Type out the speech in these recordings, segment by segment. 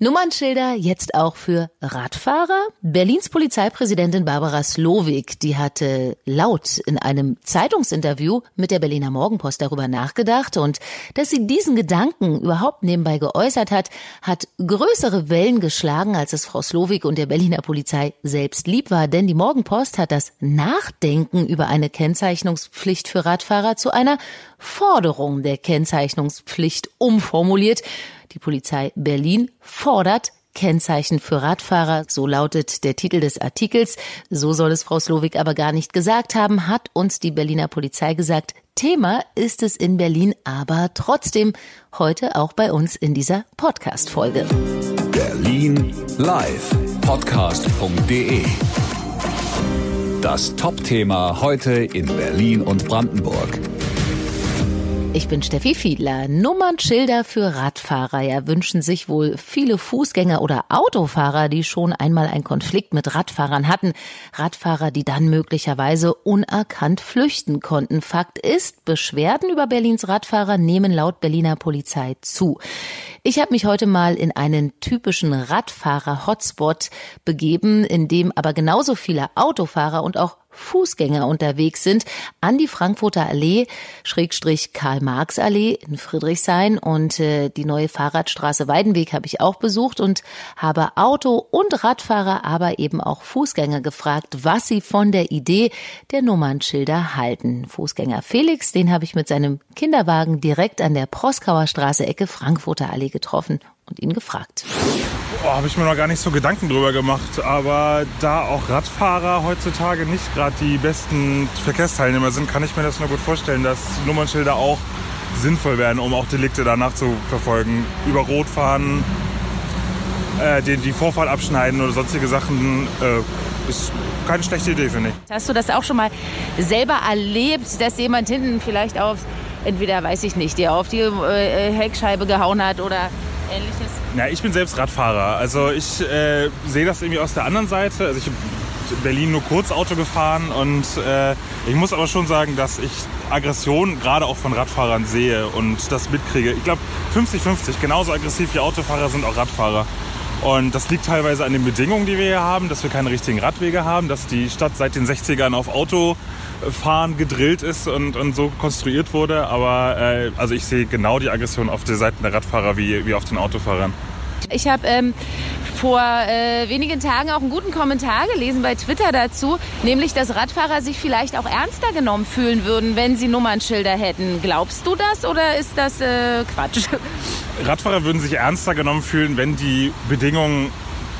Nummernschilder jetzt auch für Radfahrer? Berlins Polizeipräsidentin Barbara Slowik, die hatte laut in einem Zeitungsinterview mit der Berliner Morgenpost darüber nachgedacht und dass sie diesen Gedanken überhaupt nebenbei geäußert hat, hat größere Wellen geschlagen, als es Frau Slowik und der Berliner Polizei selbst lieb war, denn die Morgenpost hat das Nachdenken über eine Kennzeichnungspflicht für Radfahrer zu einer Forderung der Kennzeichnungspflicht umformuliert. Die Polizei Berlin fordert Kennzeichen für Radfahrer, so lautet der Titel des Artikels. So soll es Frau Slowik aber gar nicht gesagt haben, hat uns die Berliner Polizei gesagt. Thema ist es in Berlin aber trotzdem heute auch bei uns in dieser Podcast-Folge. Berlin live podcast.de Das Top-Thema heute in Berlin und Brandenburg. Ich bin Steffi Fiedler. Nummernschilder für Radfahrer. Ja, wünschen sich wohl viele Fußgänger oder Autofahrer, die schon einmal einen Konflikt mit Radfahrern hatten. Radfahrer, die dann möglicherweise unerkannt flüchten konnten. Fakt ist, Beschwerden über Berlins Radfahrer nehmen laut Berliner Polizei zu. Ich habe mich heute mal in einen typischen Radfahrer-Hotspot begeben, in dem aber genauso viele Autofahrer und auch Fußgänger unterwegs sind, an die Frankfurter Allee, Schrägstrich Karl-Marx-Allee in Friedrichshain und äh, die neue Fahrradstraße Weidenweg habe ich auch besucht und habe Auto- und Radfahrer, aber eben auch Fußgänger gefragt, was sie von der Idee der Nummernschilder halten. Fußgänger Felix, den habe ich mit seinem Kinderwagen direkt an der Proskauer Straße Ecke Frankfurter Allee getroffen und ihn gefragt. Oh, Habe ich mir noch gar nicht so Gedanken drüber gemacht. Aber da auch Radfahrer heutzutage nicht gerade die besten Verkehrsteilnehmer sind, kann ich mir das nur gut vorstellen, dass Nummernschilder auch sinnvoll werden, um auch Delikte danach zu verfolgen. Über Rot fahren, äh, die, die Vorfahrt abschneiden oder sonstige Sachen äh, ist keine schlechte Idee, finde ich. Hast du das auch schon mal selber erlebt, dass jemand hinten vielleicht auf, entweder weiß ich nicht, dir auf die äh, Heckscheibe gehauen hat oder ähnliches? Ja, ich bin selbst Radfahrer. Also ich äh, sehe das irgendwie aus der anderen Seite. Also ich in Berlin nur Kurzauto gefahren und äh, ich muss aber schon sagen, dass ich Aggression gerade auch von Radfahrern sehe und das mitkriege. Ich glaube 50-50, genauso aggressiv wie Autofahrer sind auch Radfahrer. Und das liegt teilweise an den Bedingungen, die wir hier haben, dass wir keine richtigen Radwege haben, dass die Stadt seit den 60ern auf Autofahren gedrillt ist und, und so konstruiert wurde. Aber äh, also ich sehe genau die Aggression auf der Seite der Radfahrer wie, wie auf den Autofahrern. Ich habe ähm, vor äh, wenigen Tagen auch einen guten Kommentar gelesen bei Twitter dazu, nämlich, dass Radfahrer sich vielleicht auch ernster genommen fühlen würden, wenn sie Nummernschilder hätten. Glaubst du das oder ist das äh, Quatsch? Radfahrer würden sich ernster genommen fühlen, wenn die Bedingungen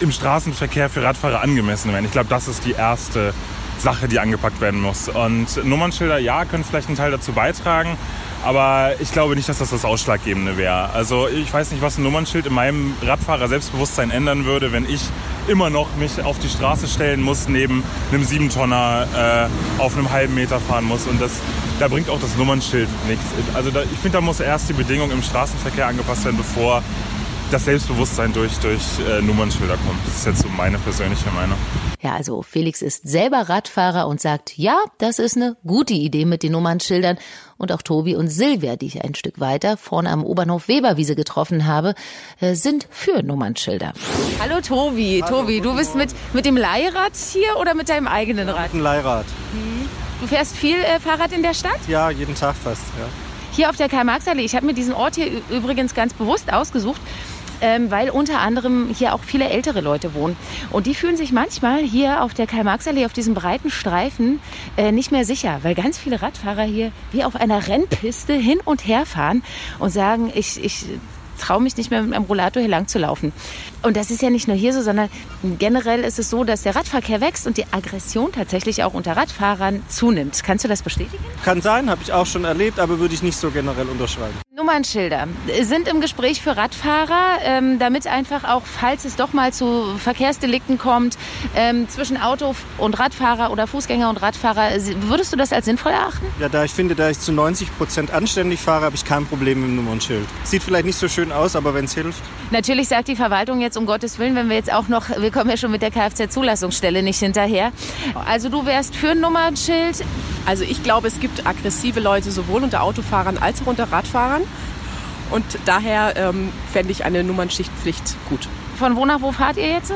im Straßenverkehr für Radfahrer angemessen wären. Ich glaube, das ist die erste Sache, die angepackt werden muss. Und Nummernschilder, ja, können vielleicht einen Teil dazu beitragen. Aber ich glaube nicht, dass das das Ausschlaggebende wäre. Also ich weiß nicht, was ein Nummernschild in meinem Radfahrer-Selbstbewusstsein ändern würde, wenn ich immer noch mich auf die Straße stellen muss, neben einem Siebentonner äh, auf einem halben Meter fahren muss. Und das, da bringt auch das Nummernschild nichts. Also da, ich finde, da muss erst die Bedingung im Straßenverkehr angepasst werden, bevor das Selbstbewusstsein durch, durch äh, Nummernschilder kommt. Das ist jetzt so meine persönliche Meinung. Ja, also Felix ist selber Radfahrer und sagt, ja, das ist eine gute Idee mit den Nummernschildern. Und auch Tobi und Silvia, die ich ein Stück weiter vorne am Oberhof Weberwiese getroffen habe, äh, sind für Nummernschilder. Hallo Tobi. Hallo, Tobi, du bist mit, mit dem Leihrad hier oder mit deinem eigenen Rad? Mit dem Leihrad. Du fährst viel äh, Fahrrad in der Stadt? Ja, jeden Tag fast, ja. Hier auf der Karl-Marx-Allee. Ich habe mir diesen Ort hier übrigens ganz bewusst ausgesucht, ähm, weil unter anderem hier auch viele ältere Leute wohnen. Und die fühlen sich manchmal hier auf der Karl-Marx-Allee, auf diesem breiten Streifen, äh, nicht mehr sicher, weil ganz viele Radfahrer hier wie auf einer Rennpiste hin und her fahren und sagen, ich, ich traue mich nicht mehr mit meinem Rollator hier lang zu laufen. Und das ist ja nicht nur hier so, sondern generell ist es so, dass der Radverkehr wächst und die Aggression tatsächlich auch unter Radfahrern zunimmt. Kannst du das bestätigen? Kann sein, habe ich auch schon erlebt, aber würde ich nicht so generell unterschreiben. Nummernschilder sind im Gespräch für Radfahrer, ähm, damit einfach auch, falls es doch mal zu Verkehrsdelikten kommt, ähm, zwischen Auto und Radfahrer oder Fußgänger und Radfahrer, würdest du das als sinnvoll erachten? Ja, da ich finde, da ich zu 90 Prozent anständig fahre, habe ich kein Problem mit dem Nummernschild. Sieht vielleicht nicht so schön aus, aber wenn es hilft. Natürlich sagt die Verwaltung jetzt um Gottes Willen, wenn wir jetzt auch noch, wir kommen ja schon mit der Kfz-Zulassungsstelle nicht hinterher. Also du wärst für ein Nummernschild? Also ich glaube, es gibt aggressive Leute sowohl unter Autofahrern als auch unter Radfahrern. Und daher ähm, fände ich eine Nummernschichtpflicht gut. Von wo nach wo fahrt ihr jetzt?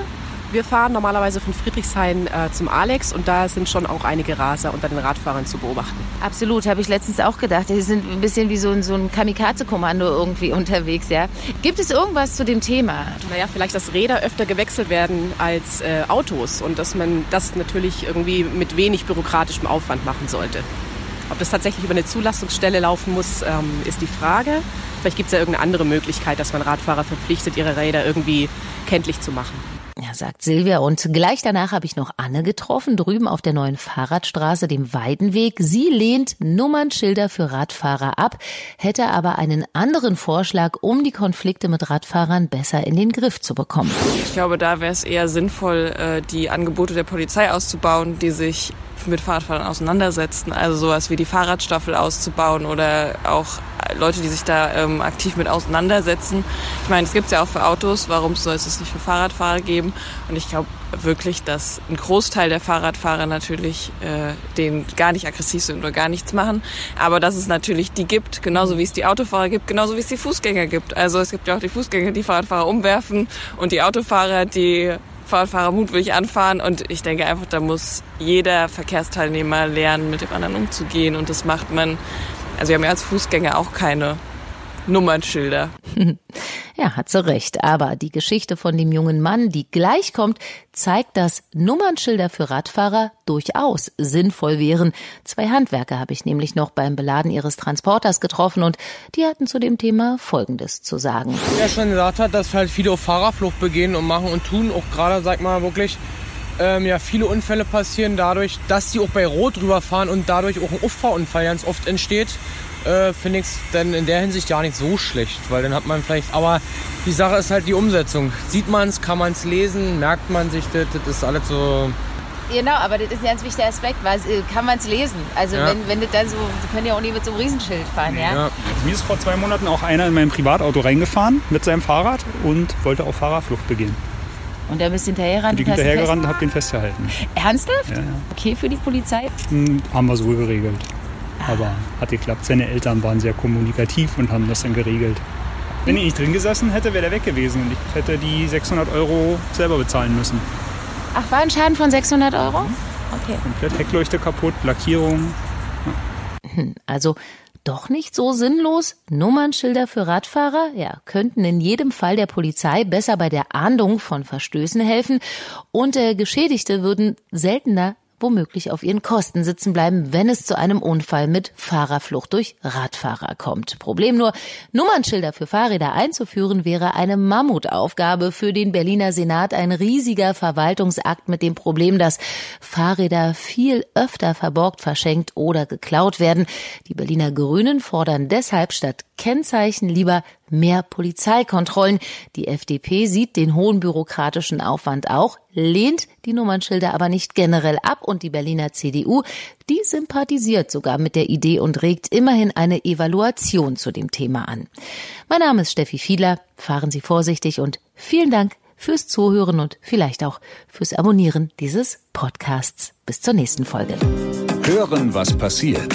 Wir fahren normalerweise von Friedrichshain äh, zum Alex und da sind schon auch einige Raser unter den Radfahrern zu beobachten. Absolut, habe ich letztens auch gedacht. Die sind ein bisschen wie so ein, so ein Kamikaze-Kommando irgendwie unterwegs, ja. Gibt es irgendwas zu dem Thema? Naja, vielleicht, dass Räder öfter gewechselt werden als äh, Autos und dass man das natürlich irgendwie mit wenig bürokratischem Aufwand machen sollte. Ob das tatsächlich über eine Zulassungsstelle laufen muss, ähm, ist die Frage. Vielleicht gibt es ja irgendeine andere Möglichkeit, dass man Radfahrer verpflichtet, ihre Räder irgendwie kenntlich zu machen. Sagt Silvia. Und gleich danach habe ich noch Anne getroffen, drüben auf der neuen Fahrradstraße, dem Weidenweg. Sie lehnt Nummernschilder für Radfahrer ab, hätte aber einen anderen Vorschlag, um die Konflikte mit Radfahrern besser in den Griff zu bekommen. Ich glaube, da wäre es eher sinnvoll, äh, die Angebote der Polizei auszubauen, die sich mit Fahrradfahrern auseinandersetzen. Also sowas wie die Fahrradstaffel auszubauen oder auch Leute, die sich da ähm, aktiv mit auseinandersetzen. Ich meine, es gibt es ja auch für Autos, warum soll es das nicht für Fahrradfahrer geben? Und ich glaube wirklich, dass ein Großteil der Fahrradfahrer natürlich äh, den gar nicht aggressiv sind oder gar nichts machen. Aber dass es natürlich die gibt, genauso wie es die Autofahrer gibt, genauso wie es die Fußgänger gibt. Also es gibt ja auch die Fußgänger, die Fahrradfahrer umwerfen und die Autofahrer, die Fahrradfahrer mutwillig anfahren. Und ich denke einfach, da muss jeder Verkehrsteilnehmer lernen, mit dem anderen umzugehen. Und das macht man also wir haben ja als Fußgänger auch keine Nummernschilder. Ja, hat sie recht. Aber die Geschichte von dem jungen Mann, die gleich kommt, zeigt, dass Nummernschilder für Radfahrer durchaus sinnvoll wären. Zwei Handwerker habe ich nämlich noch beim Beladen ihres Transporters getroffen und die hatten zu dem Thema Folgendes zu sagen. Ja, schon gesagt hat, dass halt viele Fahrerflucht begehen und machen und tun. Auch gerade, sag mal, wirklich ähm, ja, viele Unfälle passieren dadurch, dass sie auch bei Rot rüberfahren und dadurch auch ein Auffahrunfall ganz oft entsteht. Äh, Finde ich es dann in der Hinsicht gar nicht so schlecht, weil dann hat man vielleicht, aber die Sache ist halt die Umsetzung. Sieht man es, kann man es lesen, merkt man sich das, das ist alles so Genau, aber das ist ein ganz wichtiger Aspekt, weil äh, kann man es lesen. Also ja. wenn, wenn das dann so, Sie können ja auch nicht mit so einem Riesenschild fahren, ja? ja. Also mir ist vor zwei Monaten auch einer in mein Privatauto reingefahren mit seinem Fahrrad und wollte auf Fahrerflucht begehen. Und der ist hinterhergerannt? Ich bin hinterhergerannt und habe den festgehalten. Ernsthaft? Ja, ja. Okay für die Polizei? Hm, haben wir so geregelt. Ah. Aber hat geklappt. Seine Eltern waren sehr kommunikativ und haben das dann geregelt. Wenn ich nicht drin gesessen hätte, wäre der weg gewesen und ich hätte die 600 Euro selber bezahlen müssen. Ach, war ein Schaden von 600 Euro? Mhm. Okay. Komplett Heckleuchte kaputt, Lackierung. Hm, also doch nicht so sinnlos? Nummernschilder für Radfahrer, ja, könnten in jedem Fall der Polizei besser bei der Ahndung von Verstößen helfen und äh, Geschädigte würden seltener womöglich auf ihren Kosten sitzen bleiben, wenn es zu einem Unfall mit Fahrerflucht durch Radfahrer kommt. Problem nur, Nummernschilder für Fahrräder einzuführen wäre eine Mammutaufgabe für den Berliner Senat, ein riesiger Verwaltungsakt mit dem Problem, dass Fahrräder viel öfter verborgt, verschenkt oder geklaut werden. Die Berliner Grünen fordern deshalb statt Kennzeichen lieber mehr Polizeikontrollen. Die FDP sieht den hohen bürokratischen Aufwand auch, lehnt die Nummernschilder aber nicht generell ab und die Berliner CDU, die sympathisiert sogar mit der Idee und regt immerhin eine Evaluation zu dem Thema an. Mein Name ist Steffi Fiedler, fahren Sie vorsichtig und vielen Dank fürs Zuhören und vielleicht auch fürs Abonnieren dieses Podcasts. Bis zur nächsten Folge. Hören, was passiert.